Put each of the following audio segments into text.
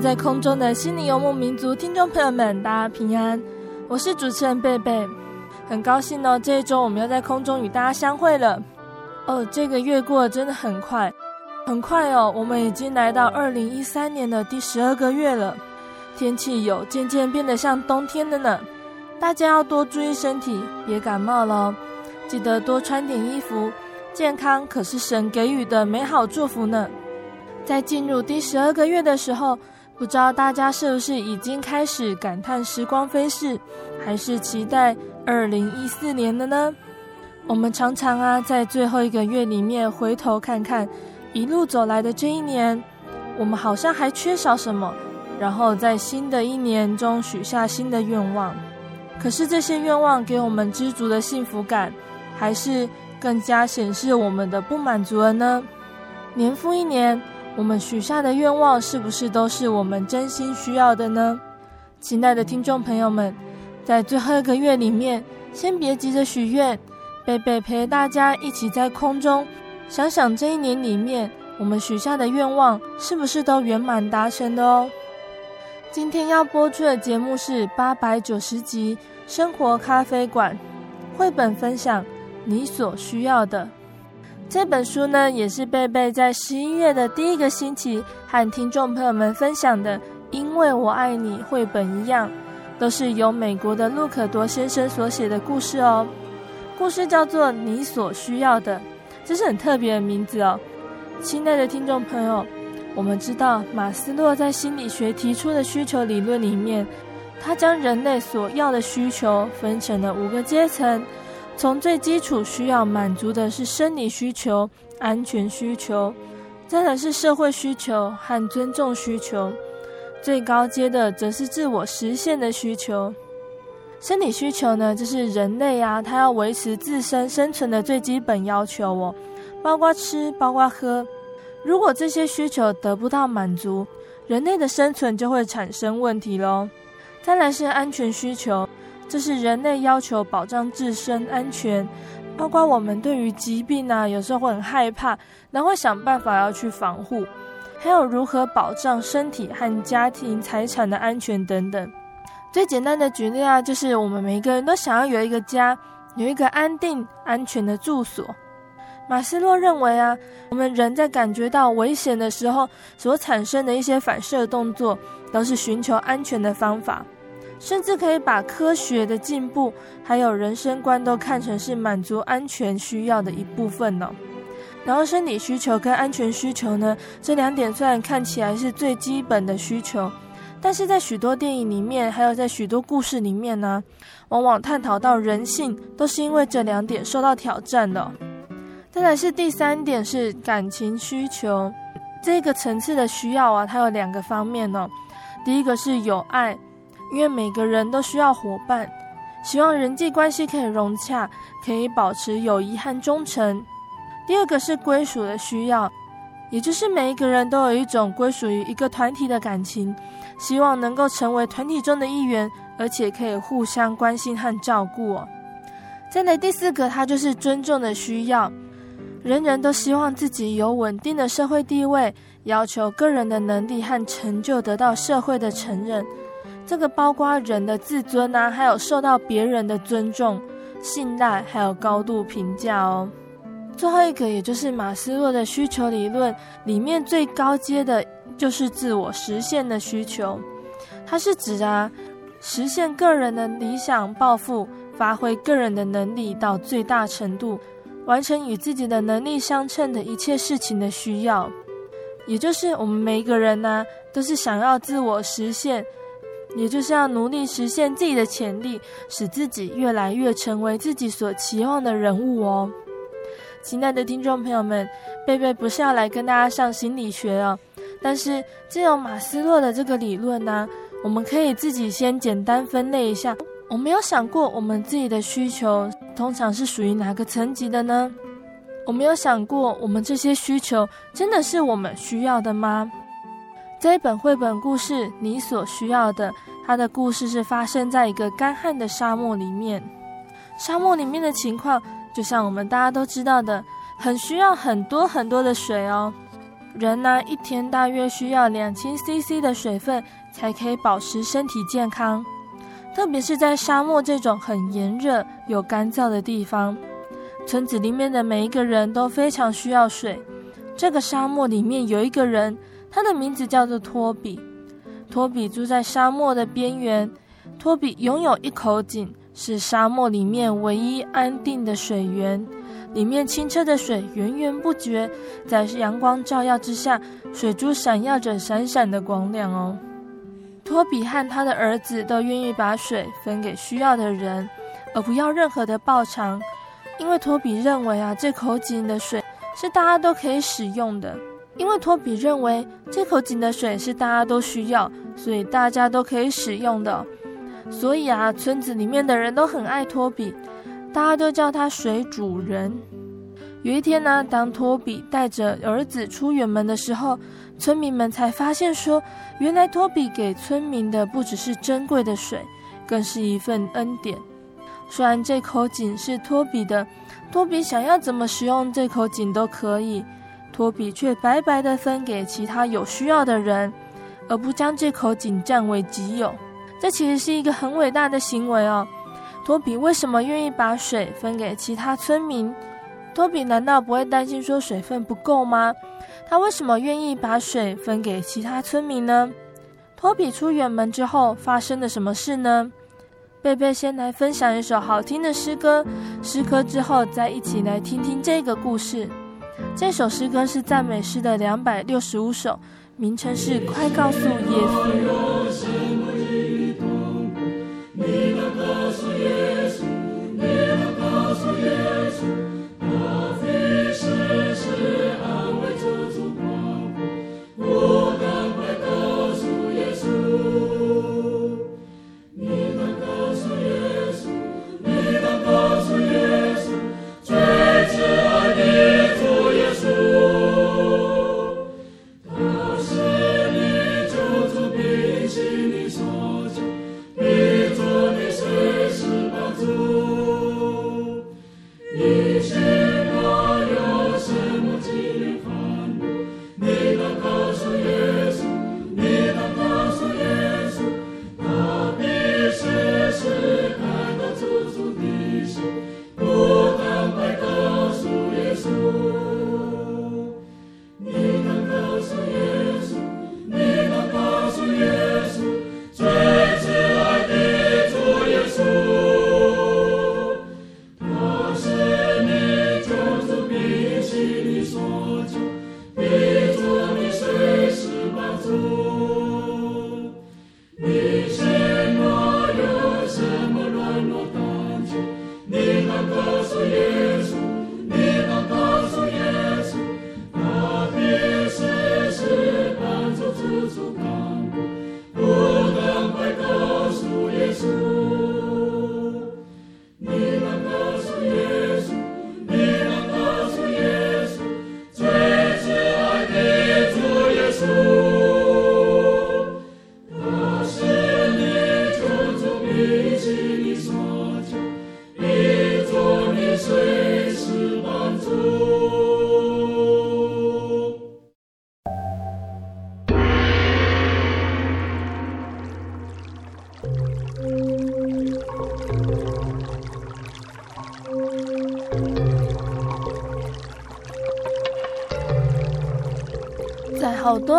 在空中的心灵游牧民族听众朋友们，大家平安，我是主持人贝贝，很高兴哦，这一周我们要在空中与大家相会了。哦，这个月过真的很快，很快哦，我们已经来到二零一三年的第十二个月了，天气有渐渐变得像冬天的呢，大家要多注意身体，别感冒了，记得多穿点衣服，健康可是神给予的美好祝福呢。在进入第十二个月的时候，不知道大家是不是已经开始感叹时光飞逝，还是期待二零一四年了呢？我们常常啊，在最后一个月里面回头看看一路走来的这一年，我们好像还缺少什么，然后在新的一年中许下新的愿望。可是这些愿望给我们知足的幸福感，还是更加显示我们的不满足了呢？年复一年。我们许下的愿望是不是都是我们真心需要的呢？亲爱的听众朋友们，在最后一个月里面，先别急着许愿，贝贝陪大家一起在空中想想这一年里面我们许下的愿望是不是都圆满达成的哦。今天要播出的节目是八百九十集《生活咖啡馆》绘本分享，你所需要的。这本书呢，也是贝贝在十一月的第一个星期和听众朋友们分享的。因为我爱你，绘本一样，都是由美国的路可多先生所写的故事哦。故事叫做《你所需要的》，这是很特别的名字哦。亲爱的听众朋友，我们知道马斯洛在心理学提出的需求理论里面，他将人类所要的需求分成了五个阶层。从最基础需要满足的是生理需求、安全需求，再来是社会需求和尊重需求，最高阶的则是自我实现的需求。生理需求呢，就是人类啊，他要维持自身生存的最基本要求哦，包括吃，包括喝。如果这些需求得不到满足，人类的生存就会产生问题喽。再来是安全需求。这是人类要求保障自身安全，包括我们对于疾病啊，有时候会很害怕，然后想办法要去防护，还有如何保障身体和家庭财产的安全等等。最简单的举例啊，就是我们每一个人都想要有一个家，有一个安定安全的住所。马斯洛认为啊，我们人在感觉到危险的时候所产生的一些反射动作，都是寻求安全的方法。甚至可以把科学的进步，还有人生观都看成是满足安全需要的一部分呢。然后生理需求跟安全需求呢，这两点虽然看起来是最基本的需求，但是在许多电影里面，还有在许多故事里面呢，往往探讨到人性都是因为这两点受到挑战的。再来是第三点是感情需求，这个层次的需要啊，它有两个方面呢。第一个是有爱。因为每个人都需要伙伴，希望人际关系可以融洽，可以保持友谊和忠诚。第二个是归属的需要，也就是每一个人都有一种归属于一个团体的感情，希望能够成为团体中的一员，而且可以互相关心和照顾。再来第四个，它就是尊重的需要，人人都希望自己有稳定的社会地位，要求个人的能力和成就得到社会的承认。这个包括人的自尊啊，还有受到别人的尊重、信赖，还有高度评价哦。最后一个，也就是马斯洛的需求理论里面最高阶的，就是自我实现的需求。它是指啊，实现个人的理想抱负，发挥个人的能力到最大程度，完成与自己的能力相称的一切事情的需要。也就是我们每一个人呢，都是想要自我实现，也就是要努力实现自己的潜力，使自己越来越成为自己所期望的人物哦。亲爱的听众朋友们，贝贝不是要来跟大家上心理学哦，但是借由马斯洛的这个理论呢，我们可以自己先简单分类一下。我们有想过，我们自己的需求通常是属于哪个层级的呢？我们有想过，我们这些需求真的是我们需要的吗？这一本绘本故事《你所需要的》，它的故事是发生在一个干旱的沙漠里面，沙漠里面的情况。就像我们大家都知道的，很需要很多很多的水哦。人呢，一天大约需要两千 CC 的水分才可以保持身体健康。特别是在沙漠这种很炎热又干燥的地方，村子里面的每一个人都非常需要水。这个沙漠里面有一个人，他的名字叫做托比。托比住在沙漠的边缘，托比拥有一口井。是沙漠里面唯一安定的水源，里面清澈的水源源不绝，在阳光照耀之下，水珠闪耀着闪闪的光亮哦。托比和他的儿子都愿意把水分给需要的人，而不要任何的报偿，因为托比认为啊，这口井的水是大家都可以使用的，因为托比认为这口井的水是大家都需要，所以大家都可以使用的。所以啊，村子里面的人都很爱托比，大家都叫他水主人。有一天呢，当托比带着儿子出远门的时候，村民们才发现说，原来托比给村民的不只是珍贵的水，更是一份恩典。虽然这口井是托比的，托比想要怎么使用这口井都可以，托比却白白的分给其他有需要的人，而不将这口井占为己有。这其实是一个很伟大的行为哦。托比为什么愿意把水分给其他村民？托比难道不会担心说水分不够吗？他为什么愿意把水分给其他村民呢？托比出远门之后发生了什么事呢？贝贝先来分享一首好听的诗歌，诗歌之后再一起来听听这个故事。这首诗歌是赞美诗的两百六十五首，名称是《快告诉耶稣》。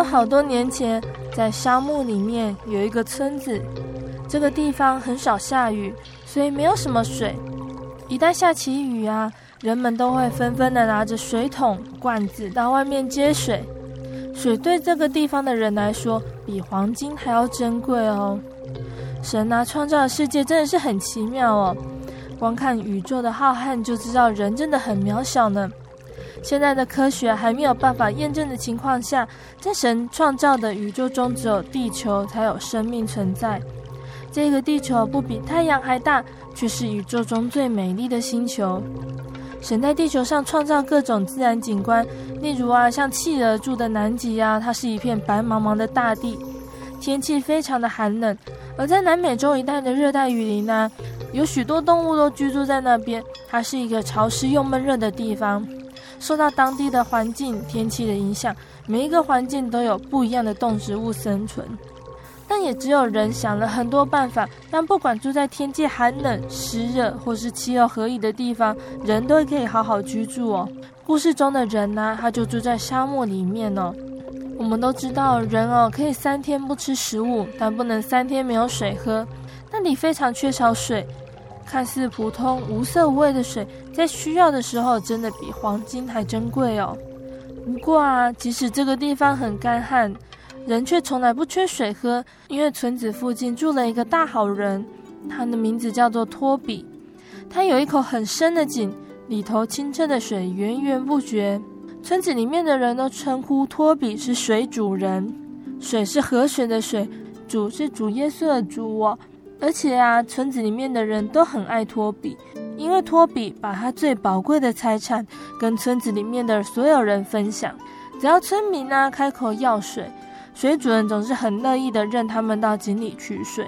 好多年前，在沙漠里面有一个村子，这个地方很少下雨，所以没有什么水。一旦下起雨啊，人们都会纷纷的拿着水桶、罐子到外面接水。水对这个地方的人来说，比黄金还要珍贵哦。神啊，创造的世界真的是很奇妙哦。光看宇宙的浩瀚，就知道人真的很渺小呢。现在的科学还没有办法验证的情况下，在神创造的宇宙中，只有地球才有生命存在。这个地球不比太阳还大，却是宇宙中最美丽的星球。神在地球上创造各种自然景观，例如啊，像企鹅住的南极啊，它是一片白茫茫的大地，天气非常的寒冷；而在南美洲一带的热带雨林呢，有许多动物都居住在那边，它是一个潮湿又闷热的地方。受到当地的环境、天气的影响，每一个环境都有不一样的动植物生存。但也只有人想了很多办法，让不管住在天气寒冷、湿热，或是气候合宜的地方，人都可以好好居住哦。故事中的人呢，他就住在沙漠里面哦。我们都知道，人哦可以三天不吃食物，但不能三天没有水喝。那里非常缺少水。看似普通无色无味的水，在需要的时候，真的比黄金还珍贵哦。不过啊，即使这个地方很干旱，人却从来不缺水喝，因为村子附近住了一个大好人，他的名字叫做托比。他有一口很深的井，里头清澈的水源源不绝。村子里面的人都称呼托比是水主人，水是河水的水，主是主耶稣的主哦。而且啊，村子里面的人都很爱托比，因为托比把他最宝贵的财产跟村子里面的所有人分享。只要村民呢、开口要水，水主人总是很乐意的任他们到井里取水。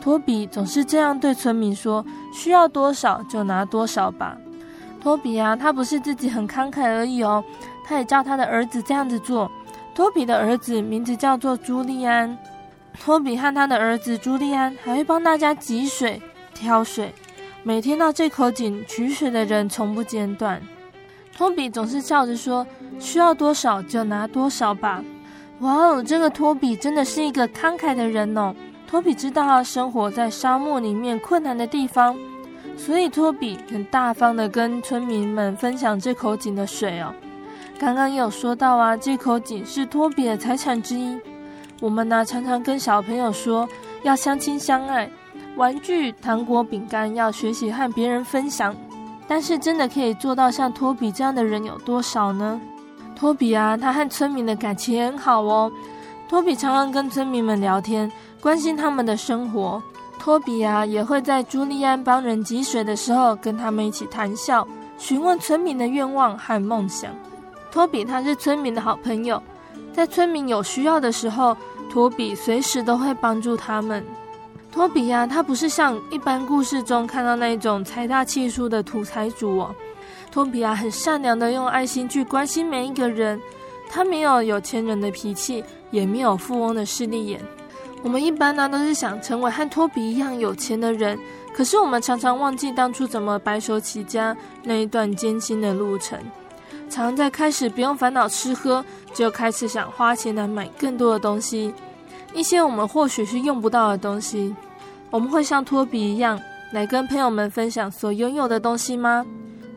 托比总是这样对村民说：“需要多少就拿多少吧。”托比啊，他不是自己很慷慨而已哦，他也叫他的儿子这样子做。托比的儿子名字叫做朱利安。托比和他的儿子朱利安还会帮大家汲水、挑水，每天到这口井取水的人从不间断。托比总是笑着说：“需要多少就拿多少吧。”哇哦，这个托比真的是一个慷慨的人哦。托比知道生活在沙漠里面困难的地方，所以托比很大方的跟村民们分享这口井的水哦。刚刚也有说到啊，这口井是托比的财产之一。我们呢，常常跟小朋友说要相亲相爱，玩具、糖果、饼干要学习和别人分享。但是，真的可以做到像托比这样的人有多少呢？托比啊，他和村民的感情很好哦。托比常常跟村民们聊天，关心他们的生活。托比啊，也会在朱利安帮人汲水的时候，跟他们一起谈笑，询问村民的愿望和梦想。托比他是村民的好朋友，在村民有需要的时候。托比随时都会帮助他们。托比呀、啊，他不是像一般故事中看到那种财大气粗的土财主哦。托比啊，很善良的用爱心去关心每一个人。他没有有钱人的脾气，也没有富翁的势利眼。我们一般呢，都是想成为和托比一样有钱的人，可是我们常常忘记当初怎么白手起家那一段艰辛的路程。常在开始不用烦恼吃喝，就开始想花钱来买更多的东西，一些我们或许是用不到的东西。我们会像托比一样来跟朋友们分享所拥有的东西吗？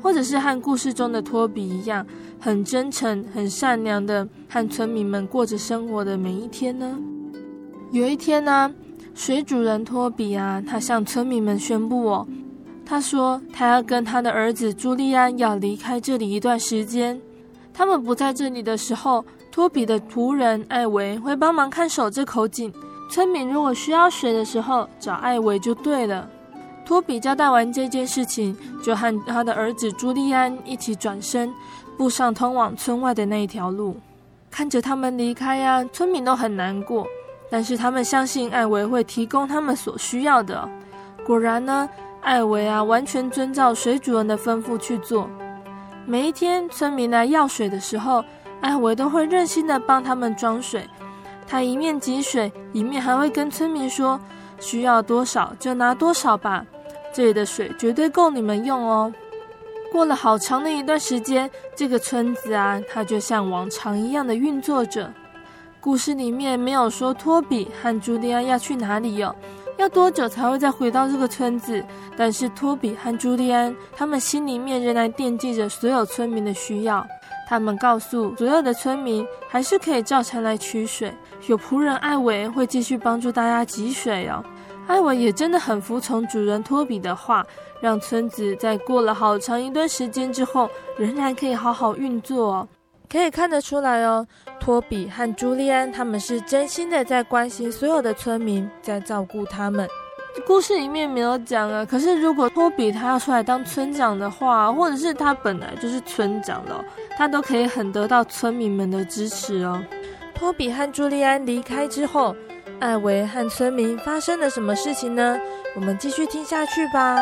或者是和故事中的托比一样，很真诚、很善良的和村民们过着生活的每一天呢？有一天呢，水主人托比啊，他向村民们宣布哦。他说：“他要跟他的儿子朱利安要离开这里一段时间。他们不在这里的时候，托比的仆人艾维会帮忙看守这口井。村民如果需要水的时候，找艾维就对了。”托比交代完这件事情，就和他的儿子朱利安一起转身，步上通往村外的那一条路。看着他们离开呀，村民都很难过，但是他们相信艾维会提供他们所需要的。果然呢。艾维啊，完全遵照水主人的吩咐去做。每一天，村民来要水的时候，艾维都会热心的帮他们装水。他一面汲水，一面还会跟村民说：“需要多少就拿多少吧，这里的水绝对够你们用哦。”过了好长的一段时间，这个村子啊，它就像往常一样的运作着。故事里面没有说托比和朱利安要去哪里哟、哦，要多久才会再回到这个村子？但是托比和朱利安他们心里面仍然惦记着所有村民的需要。他们告诉所有的村民，还是可以照常来取水，有仆人艾维会继续帮助大家汲水哦。艾维也真的很服从主人托比的话，让村子在过了好长一段时间之后，仍然可以好好运作哦。可以看得出来哦，托比和朱利安他们是真心的在关心所有的村民，在照顾他们。故事里面没有讲啊，可是如果托比他要出来当村长的话，或者是他本来就是村长了，他都可以很得到村民们的支持哦。托比和朱利安离开之后，艾维和村民发生了什么事情呢？我们继续听下去吧。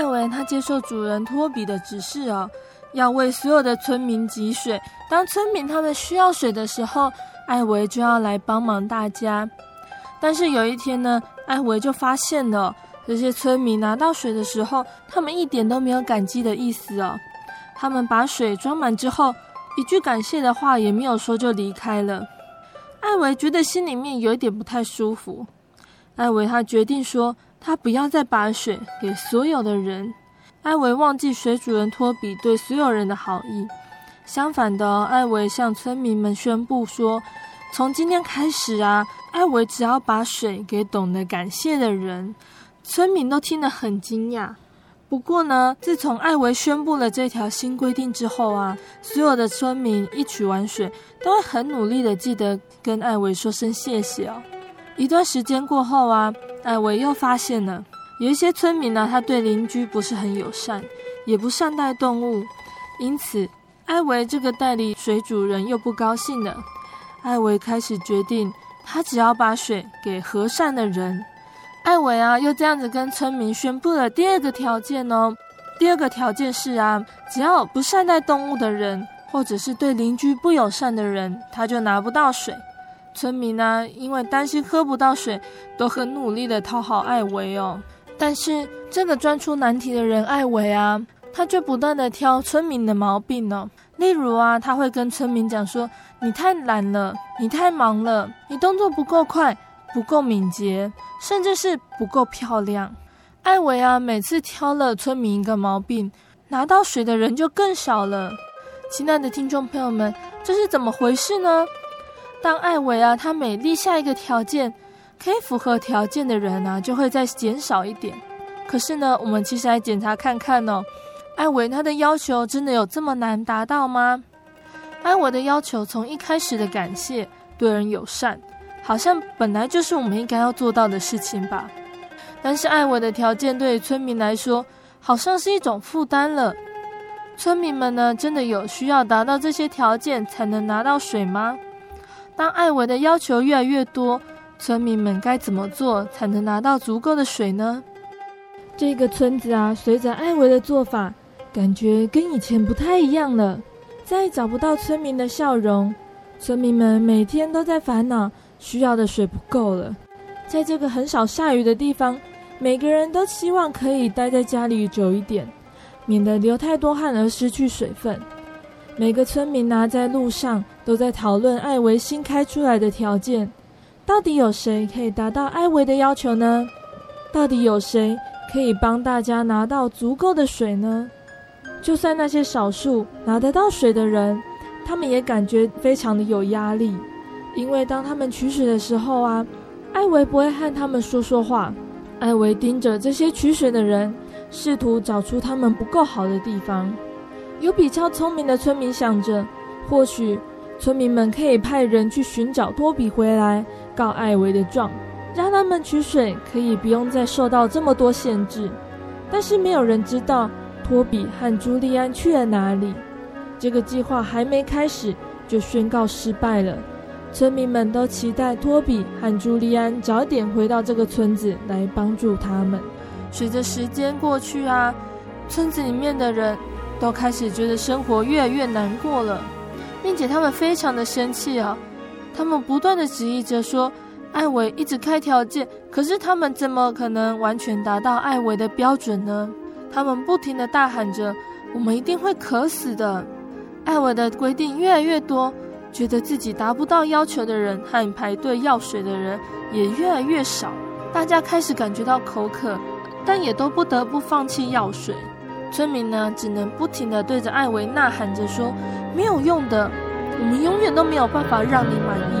艾维他接受主人托比的指示哦，要为所有的村民汲水。当村民他们需要水的时候，艾维就要来帮忙大家。但是有一天呢，艾维就发现了这些村民拿到水的时候，他们一点都没有感激的意思哦。他们把水装满之后，一句感谢的话也没有说就离开了。艾维觉得心里面有一点不太舒服。艾维他决定说，他不要再把水给所有的人。艾维忘记水主人托比对所有人的好意，相反的，艾维向村民们宣布说：“从今天开始啊，艾维只要把水给懂得感谢的人。”村民都听得很惊讶。不过呢，自从艾维宣布了这条新规定之后啊，所有的村民一取完水，都会很努力的记得跟艾维说声谢谢哦。一段时间过后啊，艾维又发现了。有一些村民呢，他对邻居不是很友善，也不善待动物，因此艾维这个代理水主人又不高兴了。艾维开始决定，他只要把水给和善的人。艾维啊，又这样子跟村民宣布了第二个条件哦。第二个条件是啊，只要不善待动物的人，或者是对邻居不友善的人，他就拿不到水。村民呢，因为担心喝不到水，都很努力的讨好艾维哦。但是这个钻出难题的人艾维啊，他却不断的挑村民的毛病呢、哦。例如啊，他会跟村民讲说：“你太懒了，你太忙了，你动作不够快，不够敏捷，甚至是不够漂亮。”艾维啊，每次挑了村民一个毛病，拿到水的人就更少了。亲爱的听众朋友们，这是怎么回事呢？当艾维啊，他每立下一个条件。可以符合条件的人呢、就会再减少一点。可是呢，我们其实来检查看看哦，艾维他的要求真的有这么难达到吗？艾维的要求从一开始的感谢、对人友善，好像本来就是我们应该要做到的事情吧。但是艾维的条件对村民来说，好像是一种负担了。村民们呢，真的有需要达到这些条件才能拿到水吗？当艾维的要求越来越多，村民们该怎么做才能拿到足够的水呢？这个村子啊，随着艾维的做法，感觉跟以前不太一样了。再找不到村民的笑容，村民们每天都在烦恼需要的水不够了。在这个很少下雨的地方，每个人都希望可以待在家里久一点，免得流太多汗而失去水分。每个村民啊，在路上都在讨论艾维新开出来的条件。到底有谁可以达到艾维的要求呢？到底有谁可以帮大家拿到足够的水呢？就算那些少数拿得到水的人，他们也感觉非常的有压力，因为当他们取水的时候啊，艾维不会和他们说说话。艾维盯着这些取水的人，试图找出他们不够好的地方。有比较聪明的村民想着，或许村民们可以派人去寻找托比回来。告艾维的状，让他们取水可以不用再受到这么多限制。但是没有人知道托比和朱利安去了哪里。这个计划还没开始就宣告失败了。村民们都期待托比和朱利安早点回到这个村子来帮助他们。随着时间过去啊，村子里面的人都开始觉得生活越来越难过了，并且他们非常的生气啊。他们不断的质疑着说：“艾维一直开条件，可是他们怎么可能完全达到艾维的标准呢？他们不停的大喊着：“我们一定会渴死的！”艾维的规定越来越多，觉得自己达不到要求的人和排队要水的人也越来越少。大家开始感觉到口渴，但也都不得不放弃要水。村民呢，只能不停的对着艾维呐喊着说：“没有用的，我们永远都没有办法让你满意。”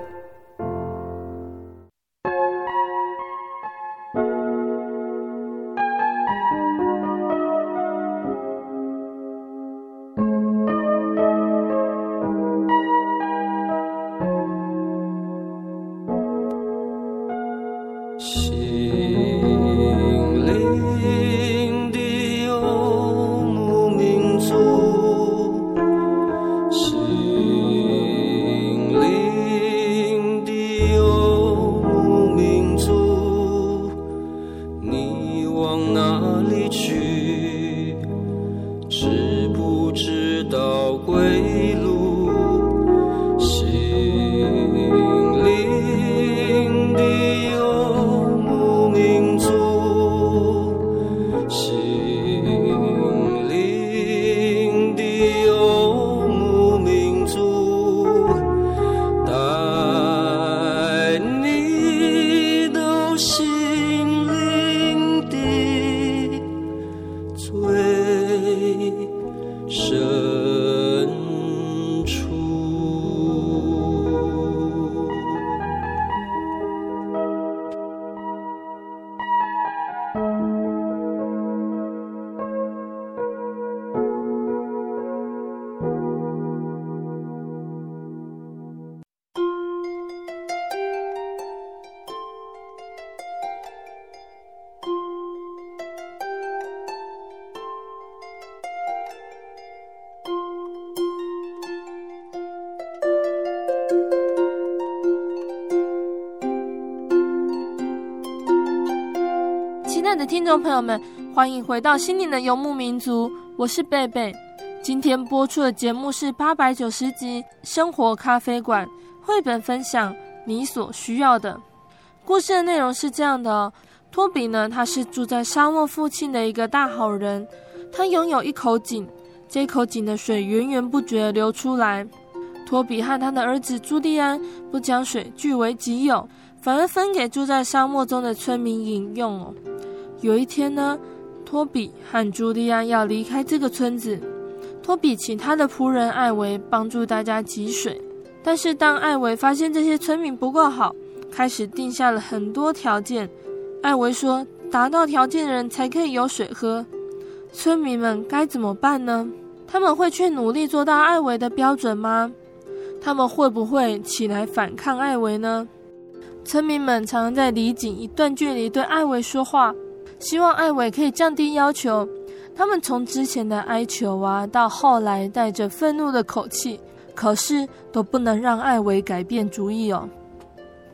听众朋友们，欢迎回到心灵的游牧民族，我是贝贝。今天播出的节目是八百九十集《生活咖啡馆》绘本分享《你所需要的》。故事的内容是这样的哦：托比呢，他是住在沙漠附近的一个大好人，他拥有一口井，这口井的水源源不绝地流出来。托比和他的儿子朱利安不将水据为己有，反而分给住在沙漠中的村民饮用哦。有一天呢，托比和朱莉安要离开这个村子。托比请他的仆人艾维帮助大家汲水，但是当艾维发现这些村民不够好，开始定下了很多条件。艾维说：“达到条件的人才可以有水喝。”村民们该怎么办呢？他们会去努力做到艾维的标准吗？他们会不会起来反抗艾维呢？村民们常在离井一段距离对艾维说话。希望艾维可以降低要求。他们从之前的哀求啊，到后来带着愤怒的口气，可是都不能让艾维改变主意哦。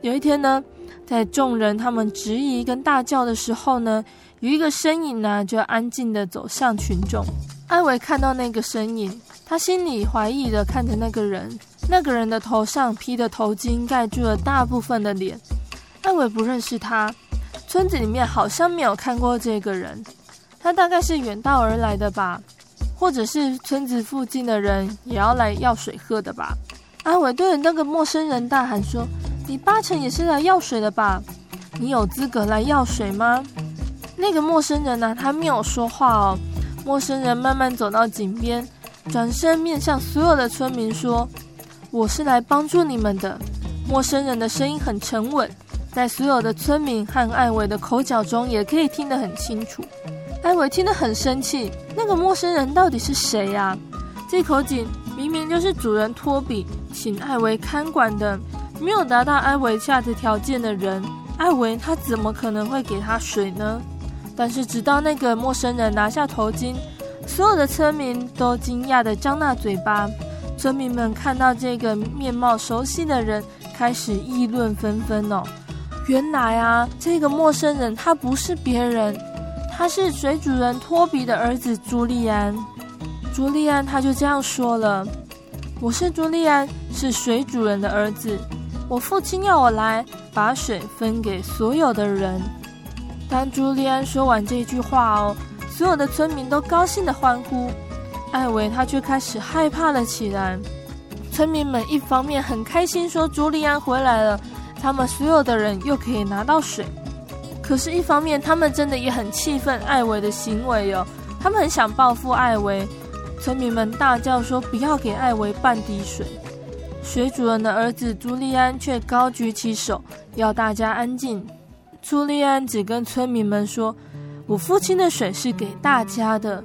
有一天呢，在众人他们质疑跟大叫的时候呢，有一个身影呢，就安静地走向群众。艾维看到那个身影，他心里怀疑地看着那个人。那个人的头上披的头巾盖住了大部分的脸。艾维不认识他。村子里面好像没有看过这个人，他大概是远道而来的吧。或者是村子附近的人也要来要水喝的吧？阿伟对着那个陌生人大喊说：“你八成也是来要水的吧？你有资格来要水吗？”那个陌生人呢、他没有说话哦。陌生人慢慢走到井边，转身面向所有的村民说：“我是来帮助你们的。”陌生人的声音很沉稳，在所有的村民和艾维的口角中，也可以听得很清楚。艾维听得很生气，那个陌生人到底是谁呀、啊？这口井明明就是主人托比请艾维看管的，没有达到艾维下的条件的人，艾维他怎么可能会给他水呢？但是直到那个陌生人拿下头巾，所有的村民都惊讶地张大嘴巴。村民们看到这个面貌熟悉的人，开始议论纷纷哦。原来啊，这个陌生人他不是别人。他是水主人托比的儿子朱利安。朱利安他就这样说了：“我是朱利安，是水主人的儿子。我父亲要我来把水分给所有的人。”当朱利安说完这句话哦，所有的村民都高兴地欢呼。艾维他却开始害怕了起来。村民们一方面很开心说朱利安回来了，他们所有的人又可以拿到水。可是，一方面，他们真的也很气愤艾维的行为哦，他们很想报复艾维。村民们大叫说：“不要给艾维半滴水！”水主人的儿子朱利安却高举起手，要大家安静。朱利安只跟村民们说：“我父亲的水是给大家的。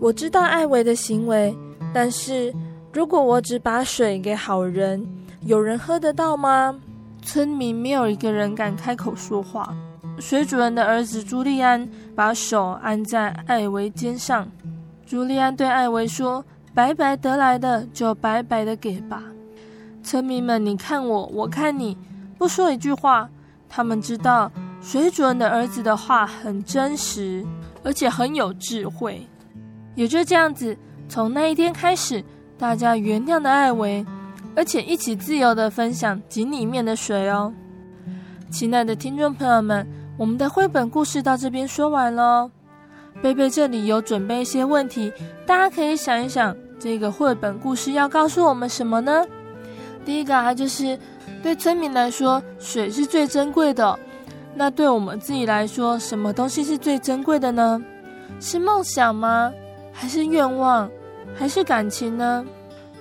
我知道艾维的行为，但是如果我只把水给好人，有人喝得到吗？”村民没有一个人敢开口说话。水主人的儿子朱利安把手按在艾维肩上。朱利安对艾维说：“白白得来的就白白的给吧。”村民们，你看我，我看你，不说一句话。他们知道水主人的儿子的话很真实，而且很有智慧。也就这样子，从那一天开始，大家原谅了艾维，而且一起自由的分享井里面的水哦。亲爱的听众朋友们。我们的绘本故事到这边说完喽。贝贝这里有准备一些问题，大家可以想一想，这个绘本故事要告诉我们什么呢？第一个啊，就是对村民来说，水是最珍贵的。那对我们自己来说，什么东西是最珍贵的呢？是梦想吗？还是愿望？还是感情呢？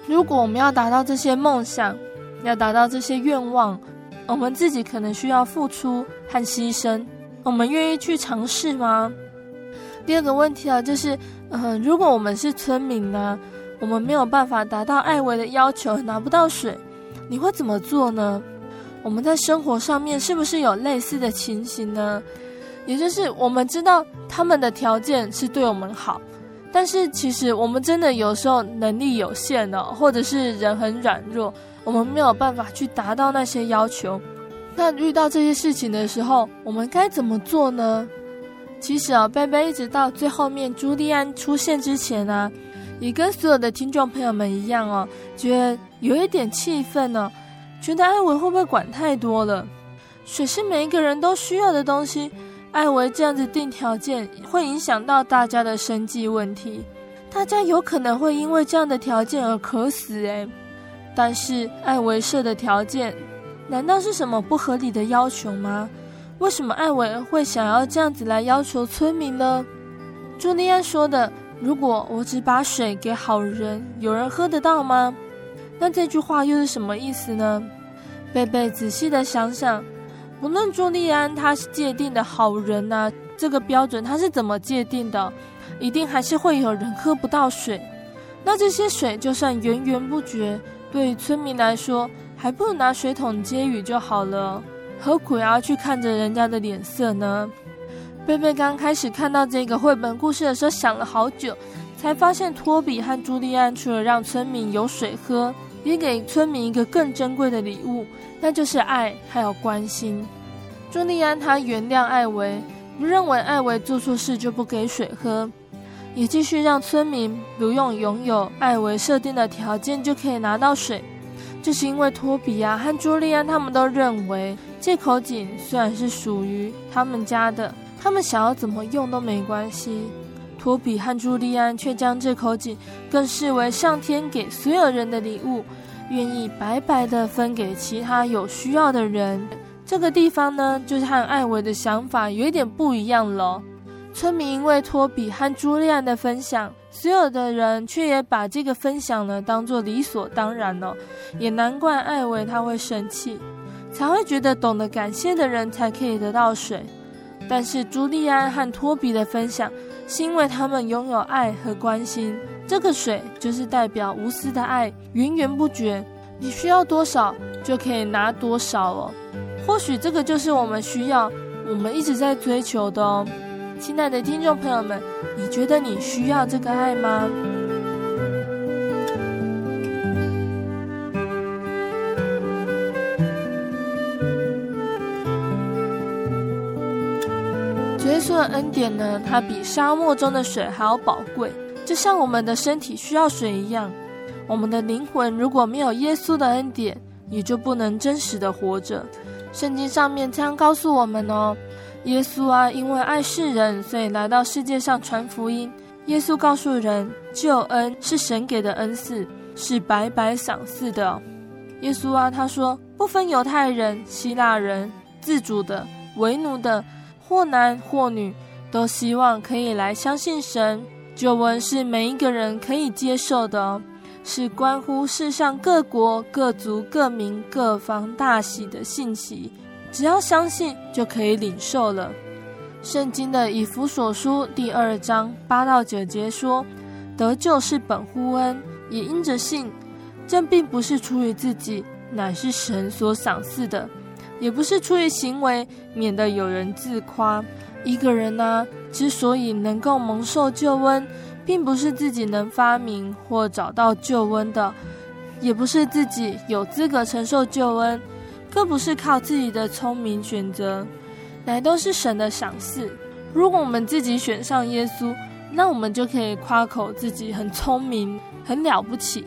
如果我们要达到这些梦想，要达到这些愿望，我们自己可能需要付出和牺牲，我们愿意去尝试吗？第二个问题啊，就是，呃，如果我们是村民呢，我们没有办法达到艾维的要求，拿不到水，你会怎么做呢？我们在生活上面是不是有类似的情形呢？也就是我们知道他们的条件是对我们好，但是其实我们真的有时候能力有限哦，或者是人很软弱。我们没有办法去达到那些要求，那遇到这些事情的时候，我们该怎么做呢？其实啊，贝贝一直到最后面朱利安出现之前啊，也跟所有的听众朋友们一样哦，觉得有一点气愤呢，觉得艾文会不会管太多了？水是每一个人都需要的东西，艾维这样子定条件，会影响到大家的生计问题，大家有可能会因为这样的条件而渴死诶。但是艾维设的条件，难道是什么不合理的要求吗？为什么艾维会想要这样子来要求村民呢？朱利安说的：“如果我只把水给好人，有人喝得到吗？”那这句话又是什么意思呢？贝贝仔细的想想，不论朱利安他是界定的好人呐、这个标准他是怎么界定的？一定还是会有人喝不到水。那这些水就算源源不绝。对村民来说，还不如拿水桶接雨就好了，何苦要去看着人家的脸色呢？贝贝刚开始看到这个绘本故事的时候，想了好久，才发现托比和朱利安除了让村民有水喝，也给村民一个更珍贵的礼物，那就是爱还有关心。朱利安他原谅艾维，不认为艾维做错事就不给水喝。也继续让村民不用拥有艾维设定的条件就可以拿到水，就是因为托比亚和朱利安他们都认为这口井虽然是属于他们家的，他们想要怎么用都没关系。托比和朱利安却将这口井更视为上天给所有人的礼物，愿意白白的分给其他有需要的人。这个地方呢，就是和艾维的想法有一点不一样了。村民因为托比和朱利安的分享，所有的人却也把这个分享呢当做理所当然了，也难怪艾维他会生气，才会觉得懂得感谢的人才可以得到水。但是朱利安和托比的分享，是因为他们拥有爱和关心。这个水就是代表无私的爱，源源不绝。你需要多少，就可以拿多少哦。或许这个就是我们需要，我们一直在追求的哦。亲爱的听众朋友们，你觉得你需要这个爱吗？的恩典呢，它比沙漠中的水还要宝贵，就像我们的身体需要水一样。我们的灵魂如果没有耶稣的恩典，也就不能真实的活着。圣经上面这样告诉我们哦，耶稣啊，因为爱世人，所以来到世界上传福音。耶稣告诉人，救恩是神给的恩赐，是白白赏赐的。耶稣啊，他说，不分犹太人、希腊人、自主的、为奴的。或男或女，都希望可以来相信神。救恩是每一个人可以接受的，是关乎世上各国、各族、各民、各方大喜的信息。只要相信，就可以领受了。圣经的以弗所书第二章八到九节说：“得救是本乎恩，也因着信。这并不是出于自己，乃是神所赏赐的。”也不是出于行为，免得有人自夸。一个人呢、之所以能够蒙受救恩，并不是自己能发明或找到救恩的，也不是自己有资格承受救恩，更不是靠自己的聪明选择，乃都是神的赏赐。如果我们自己选上耶稣，那我们就可以夸口自己很聪明、很了不起。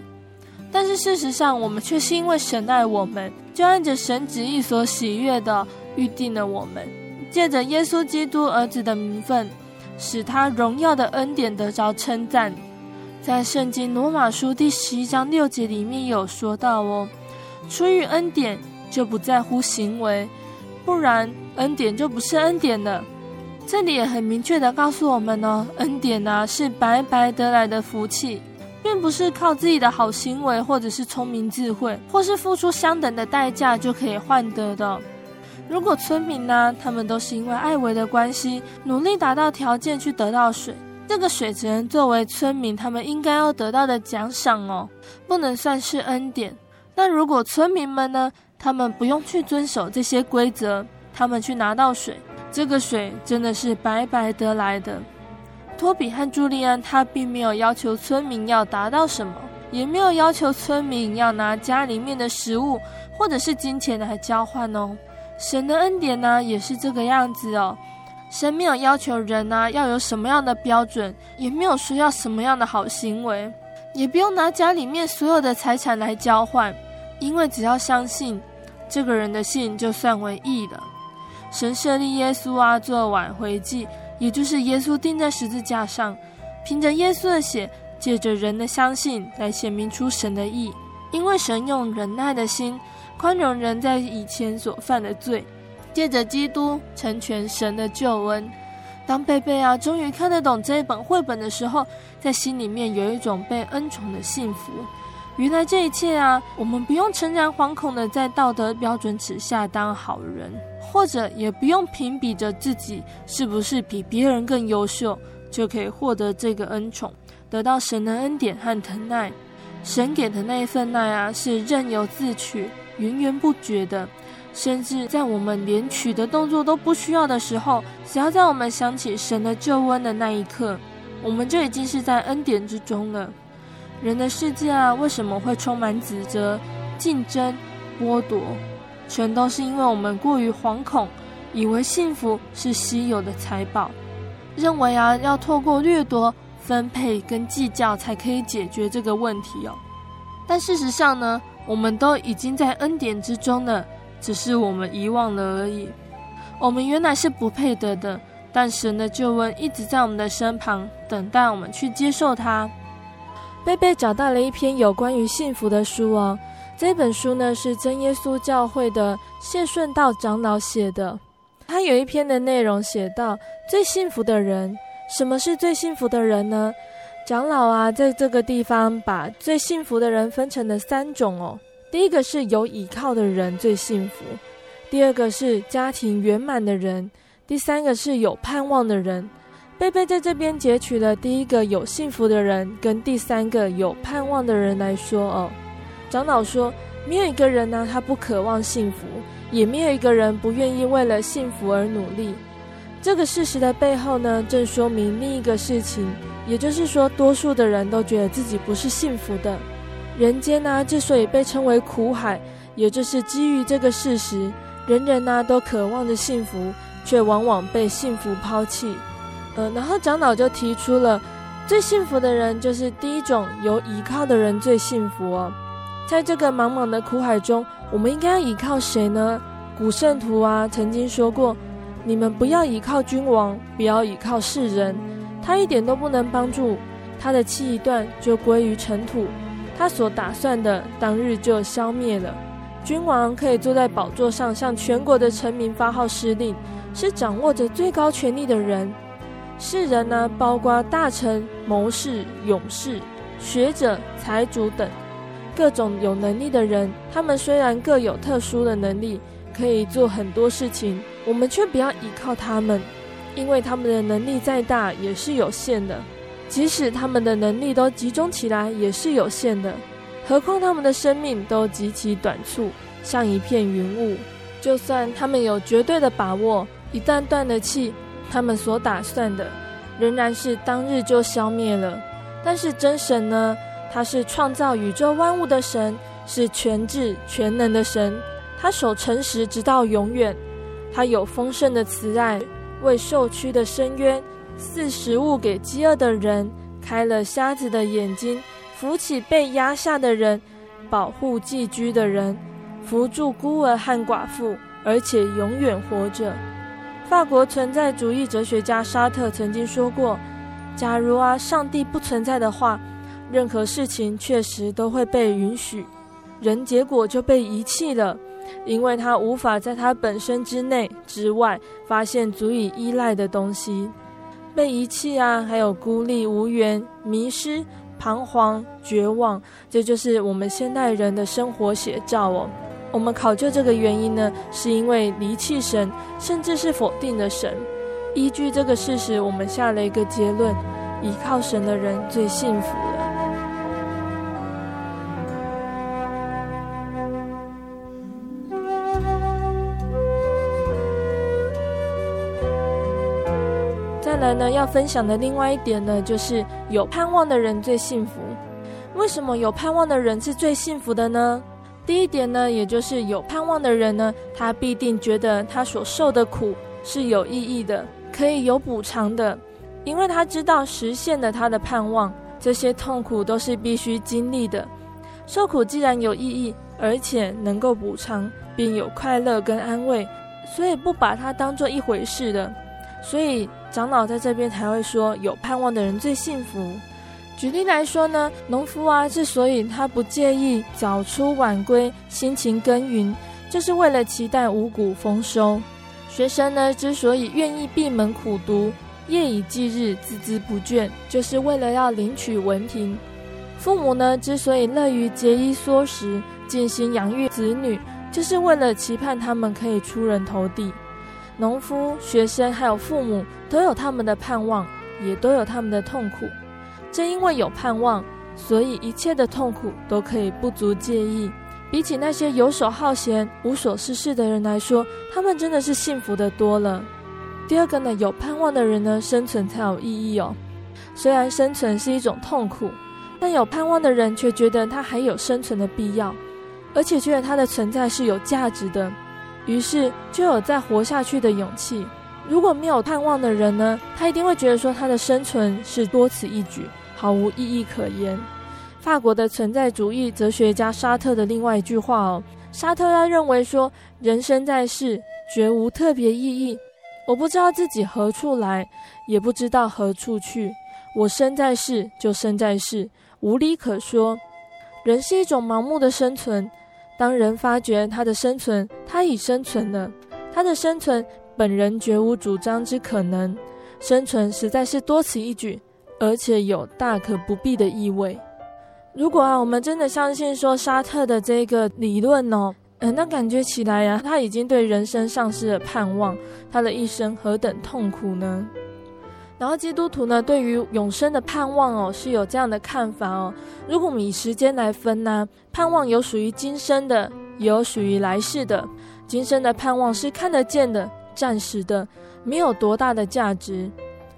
但是事实上，我们却是因为神爱我们，就按着神旨意所喜悦的预定了我们，借着耶稣基督儿子的名分，使他荣耀的恩典得着称赞。在圣经罗马书第十一章六节里面有说到哦，出于恩典就不在乎行为，不然恩典就不是恩典了。这里也很明确的告诉我们哦，恩典啊是白白得来的福气。并不是靠自己的好行为，或者是聪明智慧，或是付出相等的代价就可以换得的。如果村民呢，他们都是因为艾维的关系，努力达到条件去得到水，这个水只能作为村民他们应该要得到的奖赏哦，不能算是恩典。那如果村民们呢，他们不用去遵守这些规则，他们去拿到水，这个水真的是白白得来的。托比和朱利安，他并没有要求村民要达到什么，也没有要求村民要拿家里面的食物或者是金钱来交换哦。神的恩典呢，也是这个样子哦。神没有要求人呢要有什么样的标准，也没有说要什么样的好行为，也不用拿家里面所有的财产来交换，因为只要相信这个人的信，就算为义了。神设立耶稣啊，做挽回祭。也就是耶稣钉在十字架上，凭着耶稣的血，借着人的相信来显明出神的义。因为神用忍耐的心宽容人在以前所犯的罪，借着基督成全神的救恩。当贝贝啊终于看得懂这一本绘本的时候，在心里面有一种被恩宠的幸福。原来这一切啊，我们不用诚然惶恐的在道德标准尺下当好人。或者也不用评比着自己是不是比别人更优秀，就可以获得这个恩宠，得到神的恩典和疼爱。神给的那一份爱啊，是任由自取、源源不绝的。甚至在我们连取的动作都不需要的时候，只要在我们想起神的救恩的那一刻，我们就已经是在恩典之中了。人的世界啊，为什么会充满指责、竞争、剥夺？全都是因为我们过于惶恐，以为幸福是稀有的财宝，认为啊要透过掠夺、分配跟计较才可以解决这个问题哦。但事实上呢，我们都已经在恩典之中了，只是我们遗忘了而已。我们原来是不配得的，但神的救恩一直在我们的身旁，等待我们去接受它。贝贝找到了一篇有关于幸福的书哦，这本书呢是真耶稣教会的谢顺道长老写的。他有一篇的内容写到：最幸福的人，什么是最幸福的人呢？长老啊，在这个地方把最幸福的人分成了三种哦。第一个是有依靠的人最幸福，第二个是家庭圆满的人，第三个是有盼望的人。贝贝在这边截取了第一个有幸福的人跟第三个有盼望的人来说哦。长老说，没有一个人呢，他不渴望幸福，也没有一个人不愿意为了幸福而努力。这个事实的背后呢，正说明另一个事情，也就是说，多数的人都觉得自己不是幸福的。人间呢，之所以被称为苦海，也就是基于这个事实，人人呢都渴望着幸福，却往往被幸福抛弃。呃，然后长老就提出了，最幸福的人就是第一种有依靠的人最幸福哦。在这个茫茫的苦海中，我们应该要依靠谁呢？古圣徒啊曾经说过，你们不要依靠君王，不要依靠世人，他一点都不能帮助，他的气一断就归于尘土，他所打算的当日就消灭了。君王可以坐在宝座上向全国的臣民发号施令，是掌握着最高权力的人。世人呢，包括大臣、谋士、勇士、学者、财主等各种有能力的人。他们虽然各有特殊的能力，可以做很多事情，我们却不要依靠他们，因为他们的能力再大也是有限的。即使他们的能力都集中起来，也是有限的。何况他们的生命都极其短促，像一片云雾。就算他们有绝对的把握，一旦断了气。他们所打算的，仍然是当日就消灭了。但是真神呢？他是创造宇宙万物的神，是全智全能的神。他守诚实直到永远。他有丰盛的慈爱，为受屈的伸冤，赐食物给饥饿的人，开了瞎子的眼睛，扶起被压下的人，保护寄居的人，扶助孤儿和寡妇，而且永远活着。法国存在主义哲学家沙特曾经说过：“假如啊，上帝不存在的话，任何事情确实都会被允许，人结果就被遗弃了，因为他无法在他本身之内之外发现足以依赖的东西。被遗弃啊，还有孤立无援、迷失、彷徨、绝望，这就是我们现代人的生活写照哦。”我们考究这个原因呢，是因为离弃神，甚至是否定的神。依据这个事实，我们下了一个结论：依靠神的人最幸福了。再来呢，要分享的另外一点呢，就是有盼望的人最幸福。为什么有盼望的人是最幸福的呢？第一点呢，也就是有盼望的人呢，他必定觉得他所受的苦是有意义的，可以有补偿的，因为他知道实现了他的盼望，这些痛苦都是必须经历的。受苦既然有意义，而且能够补偿，并有快乐跟安慰，所以不把它当做一回事的。所以长老在这边才会说，有盼望的人最幸福。举例来说呢，农夫啊，之所以他不介意早出晚归、辛勤耕耘，就是为了期待五谷丰收；学生呢，之所以愿意闭门苦读、夜以继日、孜孜不倦，就是为了要领取文凭；父母呢，之所以乐于节衣缩食、尽心养育子女，就是为了期盼他们可以出人头地。农夫、学生还有父母都有他们的盼望，也都有他们的痛苦。正因为有盼望，所以一切的痛苦都可以不足介意。比起那些游手好闲、无所事事的人来说，他们真的是幸福的多了。第二个呢，有盼望的人呢，生存才有意义哦。虽然生存是一种痛苦，但有盼望的人却觉得他还有生存的必要，而且觉得他的存在是有价值的，于是就有再活下去的勇气。如果没有盼望的人呢，他一定会觉得说他的生存是多此一举。毫无意义可言。法国的存在主义哲学家沙特的另外一句话哦，沙特他认为说，人生在世绝无特别意义，我不知道自己何处来，也不知道何处去。我生在世，就生在世，无理可说。人是一种盲目的生存。当人发觉他的生存，他已生存了，他的生存本人绝无主张之可能。生存实在是多此一举，而且有大可不必的意味。如果啊，我们真的相信说沙特的这个理论哦。嗯，那感觉起来呀、啊，他已经对人生丧失了盼望，他的一生何等痛苦呢？然后基督徒呢，对于永生的盼望哦，是有这样的看法哦。如果我们以时间来分呢，盼望有属于今生的，也有属于来世的。今生的盼望是看得见的、暂时的，没有多大的价值；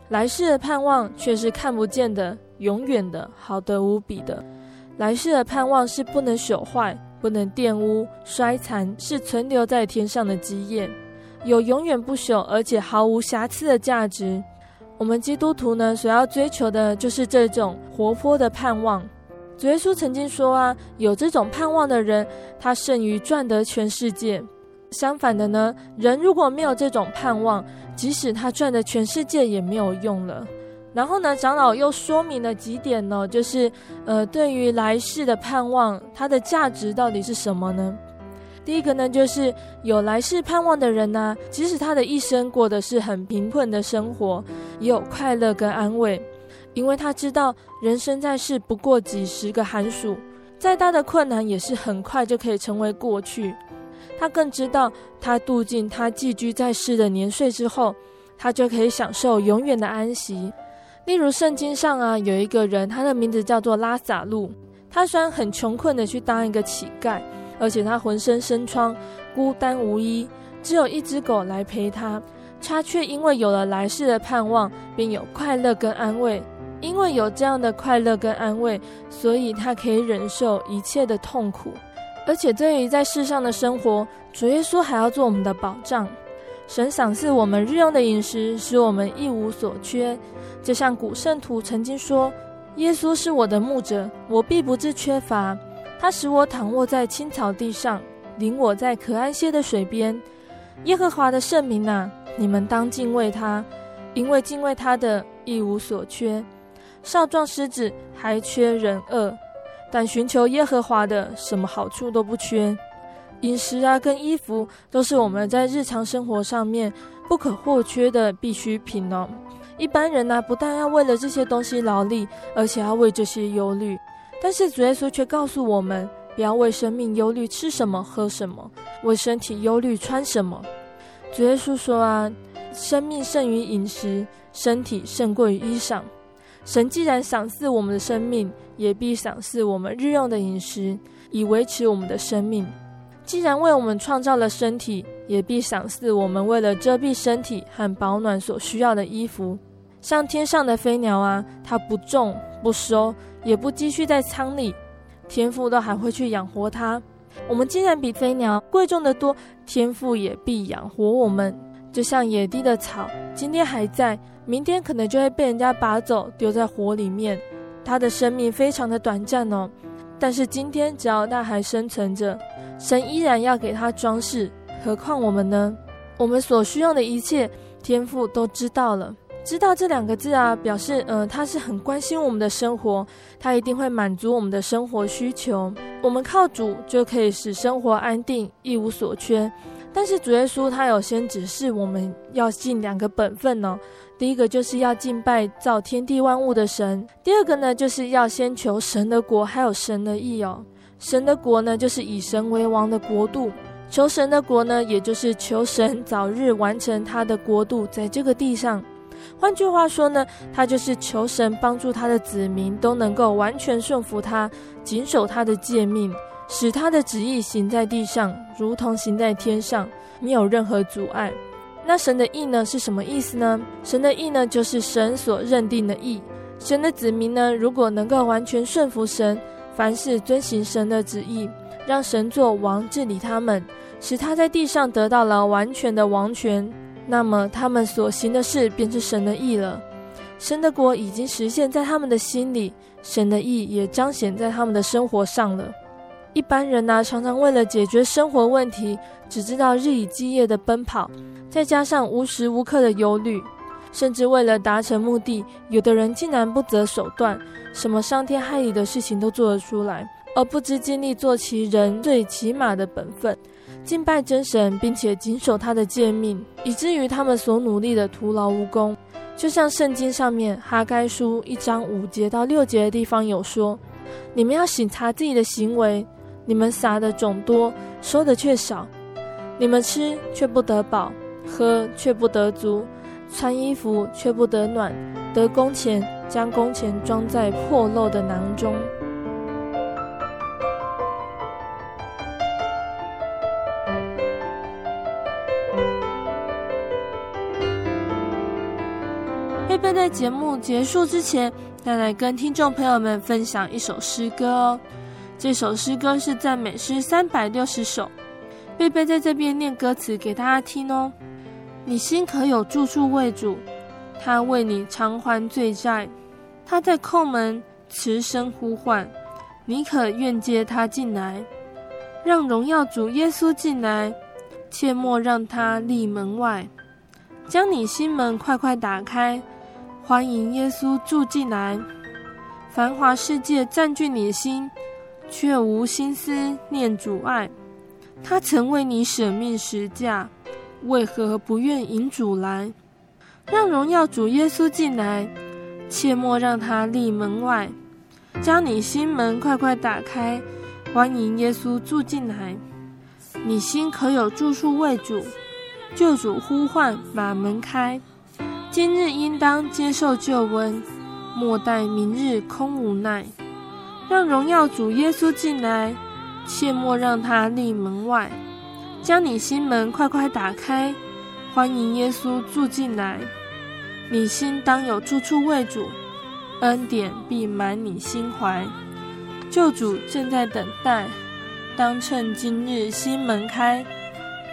来世的盼望却是看不见的、永远的、好得无比的。来世的盼望是不能朽坏。不能玷污、衰残，是存留在天上的基业，有永远不朽而且毫无瑕疵的价值。我们基督徒呢，所要追求的就是这种活泼的盼望。主耶稣曾经说啊，有这种盼望的人，他胜于赚得全世界。相反的呢，人如果没有这种盼望，即使他赚的全世界也没有用了。然后呢，长老又说明了几点呢，就是，呃，对于来世的盼望，它的价值到底是什么呢？第一个呢，就是有来世盼望的人呢、即使他的一生过的是很贫困的生活，也有快乐跟安慰，因为他知道人生在世不过几十个寒暑，再大的困难也是很快就可以成为过去。他更知道，他度尽他寄居在世的年岁之后，他就可以享受永远的安息。例如圣经上啊，有一个人，他的名字叫做拉撒路。他虽然很穷困的去当一个乞丐，而且他浑身生疮，孤单无依，只有一只狗来陪他。他却因为有了来世的盼望，便有快乐跟安慰。因为有这样的快乐跟安慰，所以他可以忍受一切的痛苦。而且对于在世上的生活，主耶稣还要做我们的保障。神赏赐我们日用的饮食，使我们一无所缺。就像古圣徒曾经说：“耶稣是我的牧者，我必不致缺乏。他使我躺卧在青草地上，领我在可安歇的水边。耶和华的圣名啊，你们当敬畏他，因为敬畏他的一无所缺。少壮狮子还缺人饿，但寻求耶和华的，什么好处都不缺。饮食啊，跟衣服都是我们在日常生活上面不可或缺的必需品哦。”一般人呢、不但要为了这些东西劳力，而且要为这些忧虑。但是主耶稣却告诉我们，不要为生命忧虑吃什么喝什么，为身体忧虑穿什么。主耶稣说啊，生命胜于饮食，身体胜过于衣裳。神既然赏赐我们的生命，也必赏赐我们日用的饮食，以维持我们的生命。既然为我们创造了身体，也必赏赐我们为了遮蔽身体和保暖所需要的衣服。像天上的飞鸟啊，它不种不收，也不积蓄在仓里，天父都还会去养活它。我们既然比飞鸟贵重得多，天父也必养活我们。就像野地的草，今天还在，明天可能就会被人家拔走，丢在火里面。他的生命非常的短暂哦。但是今天只要他还生存着，神依然要给他装饰。何况我们呢？我们所需要的一切，天父都知道了。知道这两个字啊，表示，呃，他是很关心我们的生活，他一定会满足我们的生活需求。我们靠主就可以使生活安定，一无所缺。但是主耶稣他有先指示我们要尽两个本分呢、哦。第一个就是要敬拜造天地万物的神，第二个呢就是要先求神的国，还有神的义哦。神的国呢，就是以神为王的国度；求神的国呢，也就是求神早日完成他的国度在这个地上。换句话说呢，他就是求神帮助他的子民都能够完全顺服他，谨守他的诫命，使他的旨意行在地上，如同行在天上，没有任何阻碍。那神的义呢，是什么意思呢？神的义呢，就是神所认定的义。神的子民呢，如果能够完全顺服神，凡事遵行神的旨意，让神做王治理他们，使他在地上得到了完全的王权。那么他们所行的事便是神的义了，神的国已经实现在他们的心里，神的意也彰显在他们的生活上了。一般人呢、常常为了解决生活问题，只知道日以继夜的奔跑，再加上无时无刻的忧虑，甚至为了达成目的，有的人竟然不择手段，什么伤天害理的事情都做得出来，而不知尽力做其人最起码的本分，敬拜真神，并且谨守他的诫命，以至于他们所努力的徒劳无功。就像圣经上面哈该书一章五节到六节的地方有说：“你们要省察自己的行为。”你们撒的种多，收的却少；你们吃却不得饱，喝却不得足，穿衣服却不得暖，得工钱将工钱装在破漏的囊中。贝贝在节目结束之前，再来跟听众朋友们分享一首诗歌哦。这首诗歌是赞美诗三百六十首，贝贝在这边念歌词给大家听哦。你心可有住处为主，他为你偿还罪债，他在叩门慈声呼唤，你可愿接他进来，让荣耀主耶稣进来，切莫让他立门外，将你心门快快打开，欢迎耶稣住进来，繁华世界占据你心。却无心思念主爱，他曾为你舍命十架，为何不愿迎主来？让荣耀主耶稣进来，切莫让他立门外。将你心门快快打开，欢迎耶稣住进来。你心可有住处为主？救主呼唤，把门开。今日应当接受救恩，莫待明日空无奈。让荣耀主耶稣进来，切莫让他立门外。将你心门快快打开，欢迎耶稣住进来。你心当有住处为主，恩典必满你心怀。救主正在等待，当趁今日心门开，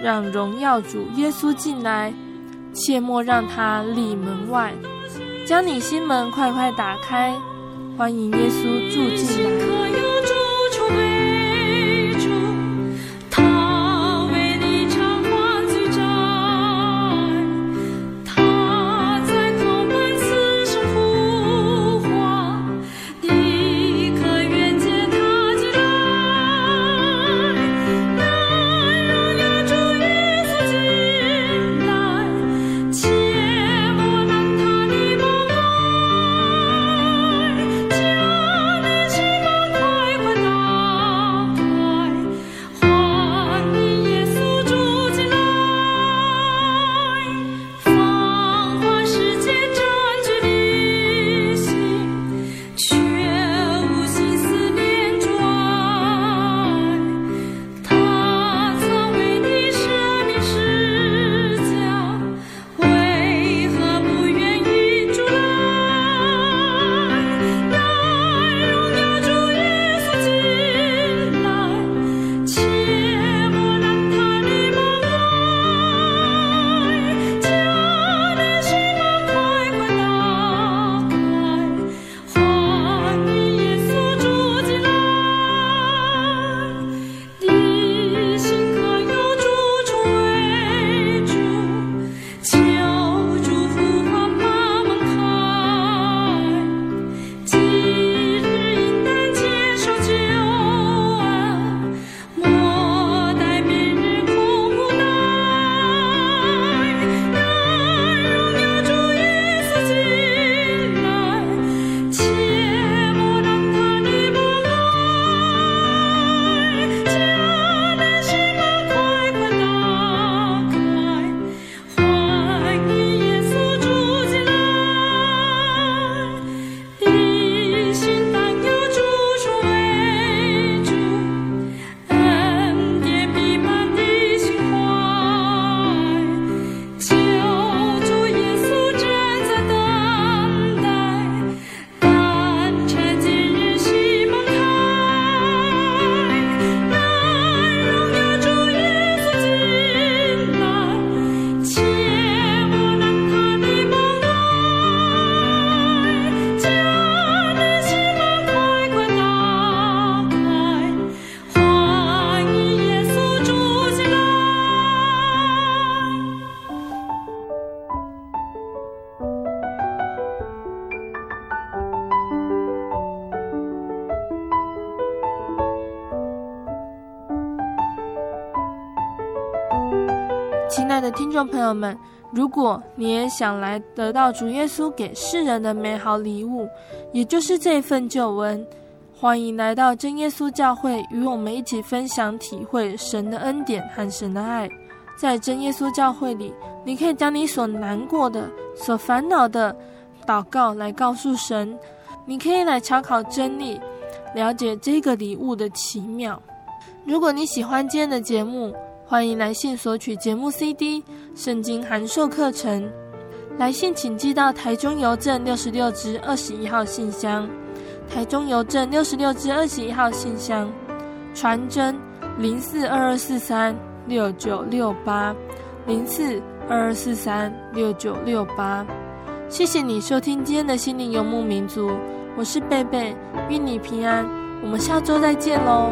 让荣耀主耶稣进来，切莫让他立门外。将你心门快快打开。欢迎耶稣住进来。友们，如果你也想来得到主耶稣给世人的美好礼物，也就是这份救恩，欢迎来到真耶稣教会，与我们一起分享体会神的恩典和神的爱。在真耶稣教会里，你可以将你所难过的、所烦恼的祷告来告诉神，你可以来查考真理，了解这个礼物的奇妙。如果你喜欢今天的节目，欢迎来信索取节目 CD、圣经函授课程。来信请寄到台中邮政六十六支二十一号信箱，台中邮政六十六支二十一号信箱，传真零四二二四三。六九六八零四二二四三六九六八，谢谢你收听今天的心灵游牧民族，我是贝贝，愿你平安，我们下周再见喽。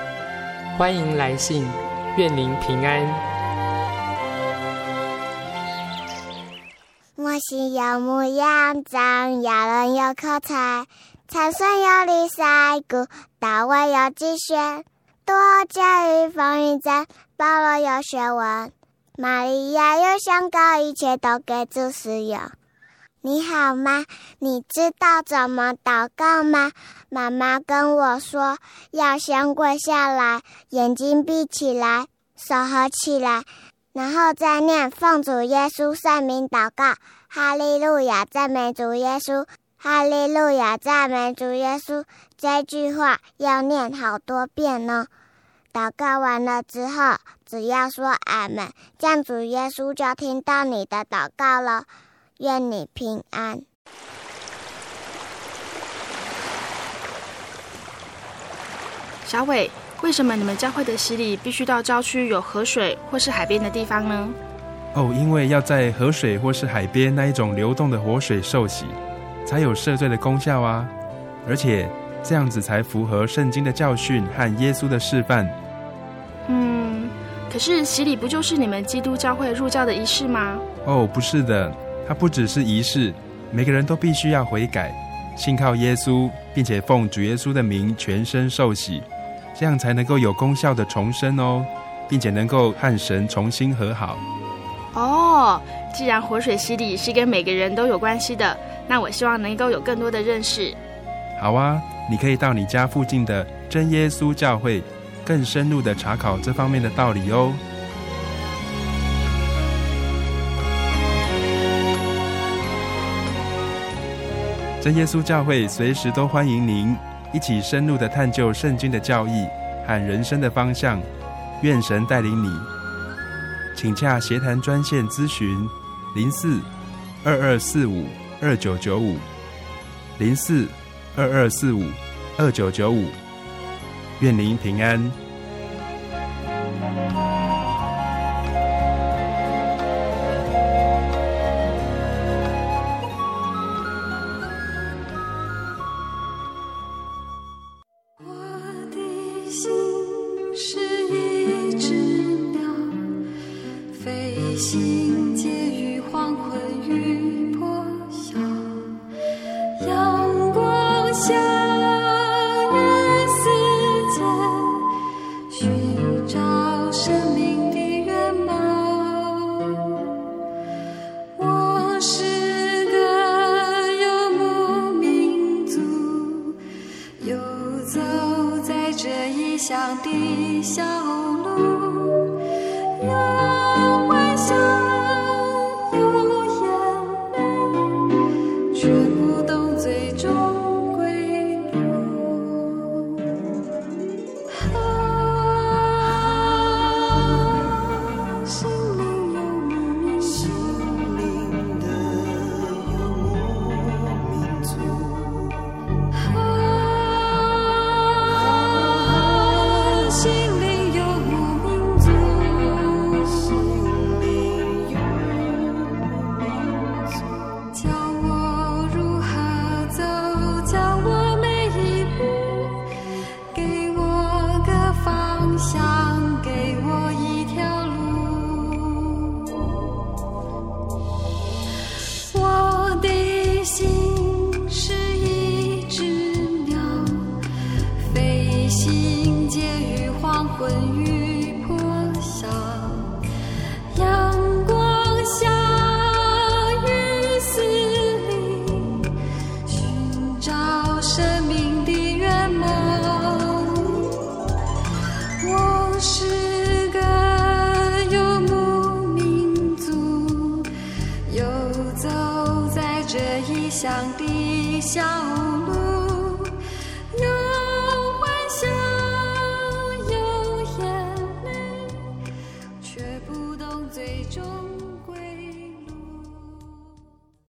欢迎来信，愿您平安。我心有牧羊长，要人有口才，参孙有李赛古，大卫有击旋，多加与风云战，保罗有学问，玛利亚有香膏，一切都给主使用。你好吗？你知道怎么祷告吗？妈妈跟我说，要先跪下来，眼睛闭起来，手合起来，然后再念奉主耶稣圣名祷告。哈利路亚，赞美主耶稣！哈利路亚，赞美主耶稣！这句话要念好多遍呢。祷告完了之后，只要说阿门，这样主耶稣就听到你的祷告了。愿你平安，小伟。为什么你们教会的洗礼必须到郊区有河水或是海边的地方呢？哦，因为要在河水或是海边那一种流动的活水受洗，才有赦罪的功效啊！而且这样子才符合圣经的教训和耶稣的示范。嗯，可是洗礼不就是你们基督教会入教的仪式吗？哦，不是的。它不只是仪式，每个人都必须要悔改，信靠耶稣，并且奉主耶稣的名全身受洗，这样才能够有功效的重生哦，并且能够和神重新和好。哦，既然活水洗礼是跟每个人都有关系的，那我希望能够有更多的认识。好啊，你可以到你家附近的真耶稣教会，更深入的查考这方面的道理哦。真耶稣教会随时都欢迎您一起深入的探究圣经的教义和人生的方向，愿神带领你。请洽协谈专线咨询：零四二二四五二九九五，零四二二四五二九九五。愿您平安。是个游牧民族，游走在这异乡的小路。